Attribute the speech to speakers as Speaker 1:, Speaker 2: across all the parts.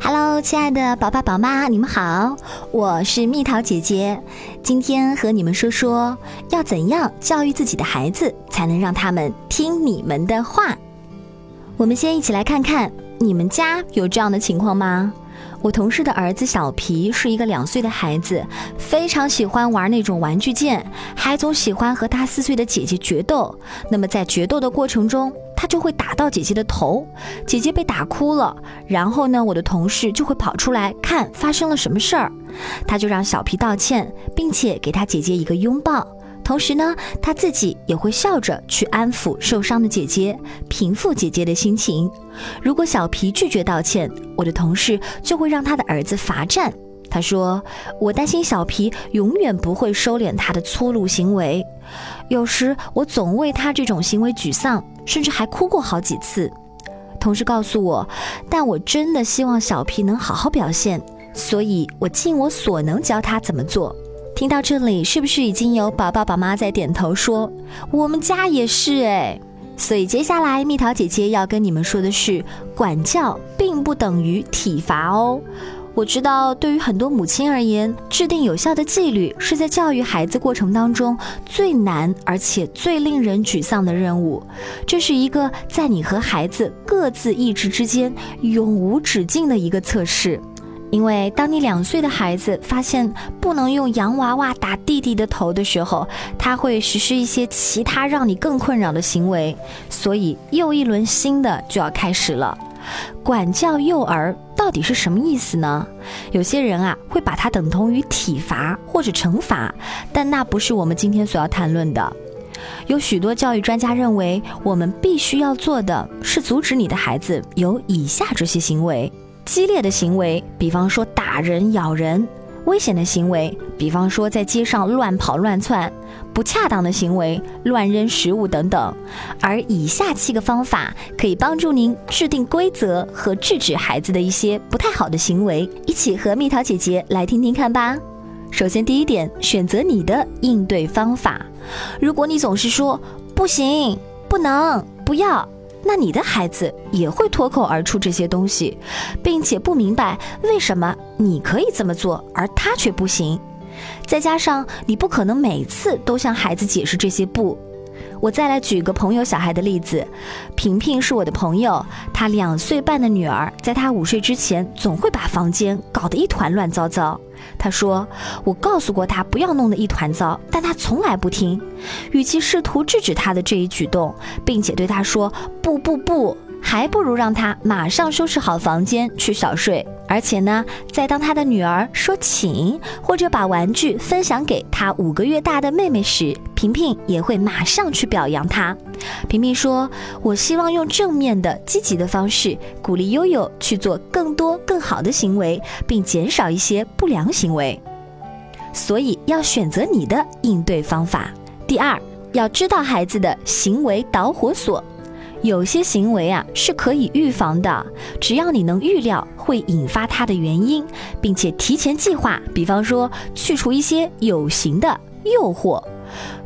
Speaker 1: Hello，亲爱的宝爸宝妈，你们好，我是蜜桃姐姐。今天和你们说说，要怎样教育自己的孩子，才能让他们听你们的话。我们先一起来看看，你们家有这样的情况吗？我同事的儿子小皮是一个两岁的孩子，非常喜欢玩那种玩具剑，还总喜欢和他四岁的姐姐决斗。那么在决斗的过程中，他就会打到姐姐的头，姐姐被打哭了。然后呢，我的同事就会跑出来看发生了什么事儿，他就让小皮道歉，并且给他姐姐一个拥抱。同时呢，他自己也会笑着去安抚受伤的姐姐，平复姐姐的心情。如果小皮拒绝道歉，我的同事就会让他的儿子罚站。他说：“我担心小皮永远不会收敛他的粗鲁行为。有时我总为他这种行为沮丧，甚至还哭过好几次。”同事告诉我：“但我真的希望小皮能好好表现，所以我尽我所能教他怎么做。”听到这里，是不是已经有宝宝宝妈在点头说：“我们家也是哎。”所以接下来蜜桃姐姐要跟你们说的是，管教并不等于体罚哦。我知道，对于很多母亲而言，制定有效的纪律是在教育孩子过程当中最难而且最令人沮丧的任务。这是一个在你和孩子各自意志之间永无止境的一个测试。因为当你两岁的孩子发现不能用洋娃娃打弟弟的头的时候，他会实施一些其他让你更困扰的行为，所以又一轮新的就要开始了。管教幼儿到底是什么意思呢？有些人啊会把它等同于体罚或者惩罚，但那不是我们今天所要谈论的。有许多教育专家认为，我们必须要做的是阻止你的孩子有以下这些行为。激烈的行为，比方说打人、咬人；危险的行为，比方说在街上乱跑乱窜；不恰当的行为，乱扔食物等等。而以下七个方法可以帮助您制定规则和制止孩子的一些不太好的行为。一起和蜜桃姐姐来听听看吧。首先，第一点，选择你的应对方法。如果你总是说不行、不能、不要。那你的孩子也会脱口而出这些东西，并且不明白为什么你可以这么做，而他却不行。再加上你不可能每次都向孩子解释这些不。我再来举个朋友小孩的例子，萍萍是我的朋友，她两岁半的女儿，在她午睡之前，总会把房间搞得一团乱糟糟。她说：“我告诉过她不要弄得一团糟，但她从来不听。与其试图制止她的这一举动，并且对她说不不不。”还不如让他马上收拾好房间去小睡，而且呢，在当他的女儿说请或者把玩具分享给他五个月大的妹妹时，萍萍也会马上去表扬他。萍萍说：“我希望用正面的、积极的方式鼓励悠悠去做更多更好的行为，并减少一些不良行为。”所以要选择你的应对方法。第二，要知道孩子的行为导火索。有些行为啊是可以预防的，只要你能预料会引发它的原因，并且提前计划。比方说，去除一些有形的诱惑，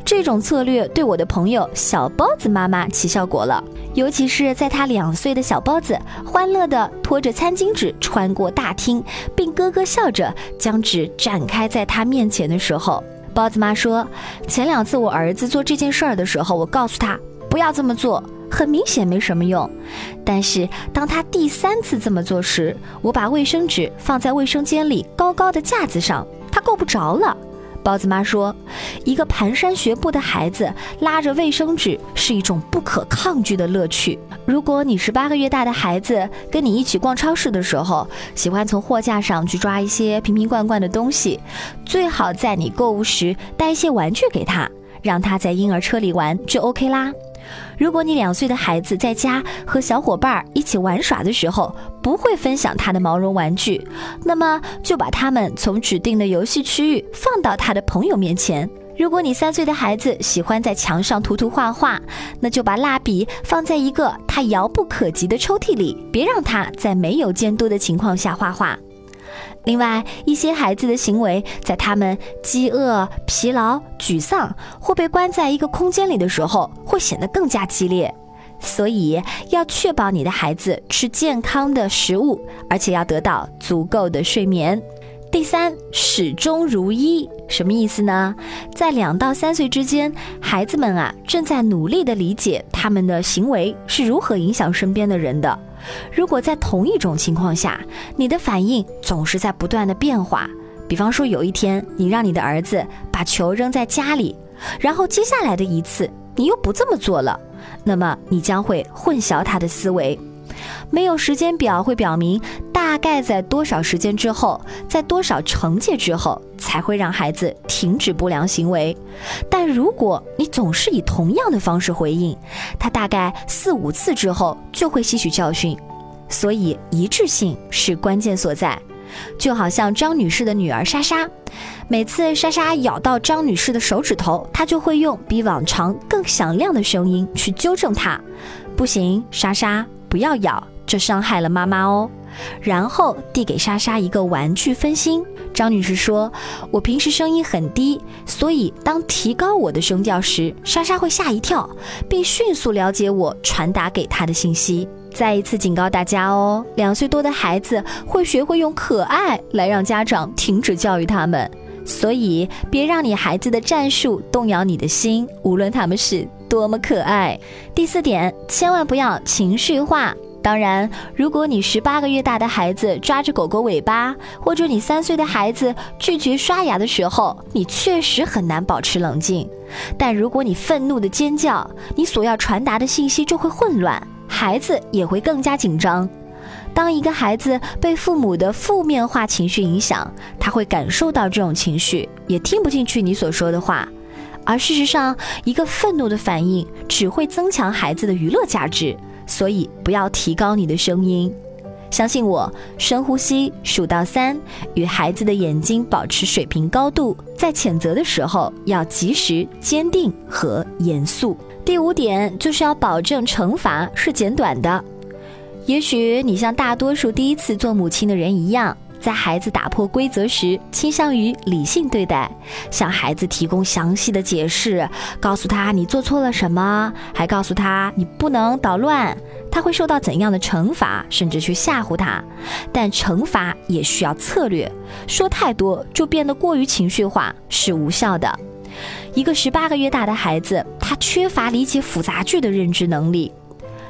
Speaker 1: 这种策略对我的朋友小包子妈妈起效果了。尤其是在他两岁的小包子欢乐地拖着餐巾纸穿过大厅，并咯咯笑着将纸展开在他面前的时候，包子妈说：“前两次我儿子做这件事儿的时候，我告诉他不要这么做。”很明显没什么用，但是当他第三次这么做时，我把卫生纸放在卫生间里高高的架子上，他够不着了。包子妈说，一个蹒跚学步的孩子拉着卫生纸是一种不可抗拒的乐趣。如果你是八个月大的孩子，跟你一起逛超市的时候，喜欢从货架上去抓一些瓶瓶罐罐的东西，最好在你购物时带一些玩具给他，让他在婴儿车里玩就 OK 啦。如果你两岁的孩子在家和小伙伴一起玩耍的时候不会分享他的毛绒玩具，那么就把他们从指定的游戏区域放到他的朋友面前。如果你三岁的孩子喜欢在墙上涂涂画画，那就把蜡笔放在一个他遥不可及的抽屉里，别让他在没有监督的情况下画画。另外，一些孩子的行为，在他们饥饿、疲劳、沮丧或被关在一个空间里的时候，会显得更加激烈。所以要确保你的孩子吃健康的食物，而且要得到足够的睡眠。第三，始终如一，什么意思呢？在两到三岁之间，孩子们啊正在努力的理解他们的行为是如何影响身边的人的。如果在同一种情况下，你的反应总是在不断的变化，比方说有一天你让你的儿子把球扔在家里，然后接下来的一次你又不这么做了，那么你将会混淆他的思维。没有时间表会表明大概在多少时间之后，在多少惩戒之后才会让孩子停止不良行为。但如果你总是以同样的方式回应，他大概四五次之后就会吸取教训。所以一致性是关键所在。就好像张女士的女儿莎莎，每次莎莎咬到张女士的手指头，她就会用比往常更响亮的声音去纠正她。不行，莎莎。不要咬，这伤害了妈妈哦。然后递给莎莎一个玩具分心。张女士说：“我平时声音很低，所以当提高我的声调时，莎莎会吓一跳，并迅速了解我传达给她的信息。”再一次警告大家哦，两岁多的孩子会学会用可爱来让家长停止教育他们，所以别让你孩子的战术动摇你的心，无论他们是。多么可爱！第四点，千万不要情绪化。当然，如果你十八个月大的孩子抓着狗狗尾巴，或者你三岁的孩子拒绝刷牙的时候，你确实很难保持冷静。但如果你愤怒的尖叫，你所要传达的信息就会混乱，孩子也会更加紧张。当一个孩子被父母的负面化情绪影响，他会感受到这种情绪，也听不进去你所说的话。而事实上，一个愤怒的反应只会增强孩子的娱乐价值，所以不要提高你的声音。相信我，深呼吸，数到三，与孩子的眼睛保持水平高度，在谴责的时候要及时、坚定和严肃。第五点就是要保证惩罚是简短的。也许你像大多数第一次做母亲的人一样。在孩子打破规则时，倾向于理性对待，向孩子提供详细的解释，告诉他你做错了什么，还告诉他你不能捣乱，他会受到怎样的惩罚，甚至去吓唬他。但惩罚也需要策略，说太多就变得过于情绪化，是无效的。一个十八个月大的孩子，他缺乏理解复杂句的认知能力。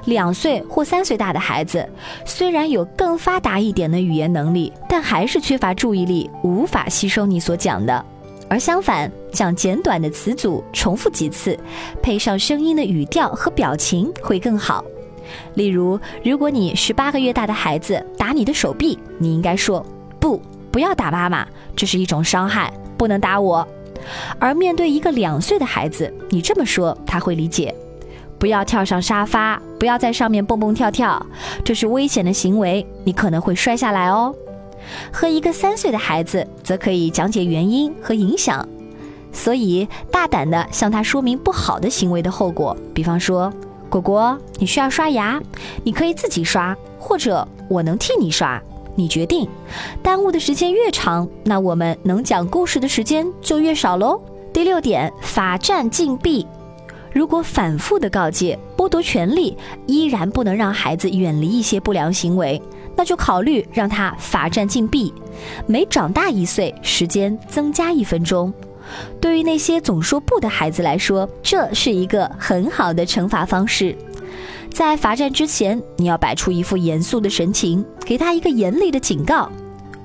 Speaker 1: 两岁或三岁大的孩子，虽然有更发达一点的语言能力，但还是缺乏注意力，无法吸收你所讲的。而相反，讲简短的词组，重复几次，配上声音的语调和表情会更好。例如，如果你十八个月大的孩子打你的手臂，你应该说：“不，不要打妈妈，这是一种伤害，不能打我。”而面对一个两岁的孩子，你这么说，他会理解。不要跳上沙发，不要在上面蹦蹦跳跳，这是危险的行为，你可能会摔下来哦。和一个三岁的孩子，则可以讲解原因和影响，所以大胆地向他说明不好的行为的后果。比方说，果果，你需要刷牙，你可以自己刷，或者我能替你刷，你决定。耽误的时间越长，那我们能讲故事的时间就越少喽。第六点，罚站禁闭。如果反复的告诫、剥夺权利，依然不能让孩子远离一些不良行为，那就考虑让他罚站禁闭，每长大一岁，时间增加一分钟。对于那些总说不的孩子来说，这是一个很好的惩罚方式。在罚站之前，你要摆出一副严肃的神情，给他一个严厉的警告。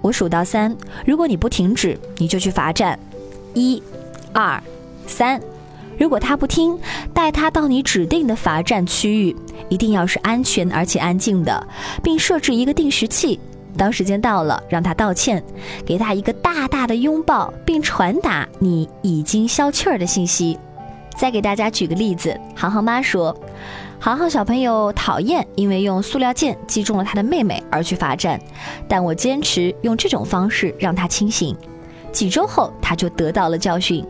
Speaker 1: 我数到三，如果你不停止，你就去罚站。一、二、三。如果他不听，带他到你指定的罚站区域，一定要是安全而且安静的，并设置一个定时器。当时间到了，让他道歉，给他一个大大的拥抱，并传达你已经消气儿的信息。再给大家举个例子，航航妈说，航航小朋友讨厌因为用塑料剑击中了他的妹妹而去罚站，但我坚持用这种方式让他清醒。几周后，他就得到了教训。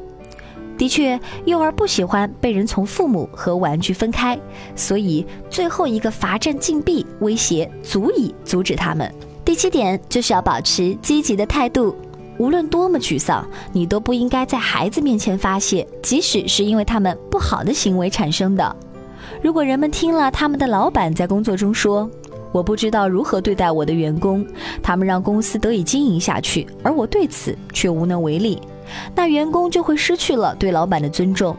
Speaker 1: 的确，幼儿不喜欢被人从父母和玩具分开，所以最后一个罚站禁闭威胁足以阻止他们。第七点就是要保持积极的态度，无论多么沮丧，你都不应该在孩子面前发泄，即使是因为他们不好的行为产生的。如果人们听了他们的老板在工作中说：“我不知道如何对待我的员工，他们让公司得以经营下去，而我对此却无能为力。”那员工就会失去了对老板的尊重。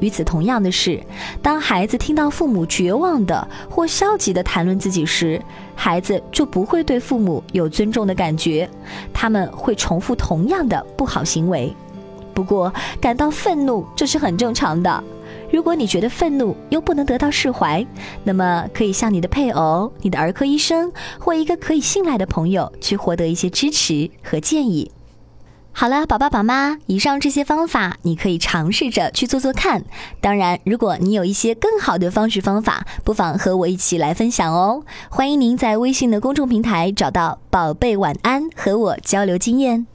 Speaker 1: 与此同样的是，当孩子听到父母绝望的或消极的谈论自己时，孩子就不会对父母有尊重的感觉，他们会重复同样的不好行为。不过，感到愤怒这是很正常的。如果你觉得愤怒又不能得到释怀，那么可以向你的配偶、你的儿科医生或一个可以信赖的朋友去获得一些支持和建议。好了，宝爸宝妈，以上这些方法你可以尝试着去做做看。当然，如果你有一些更好的方式方法，不妨和我一起来分享哦。欢迎您在微信的公众平台找到“宝贝晚安”，和我交流经验。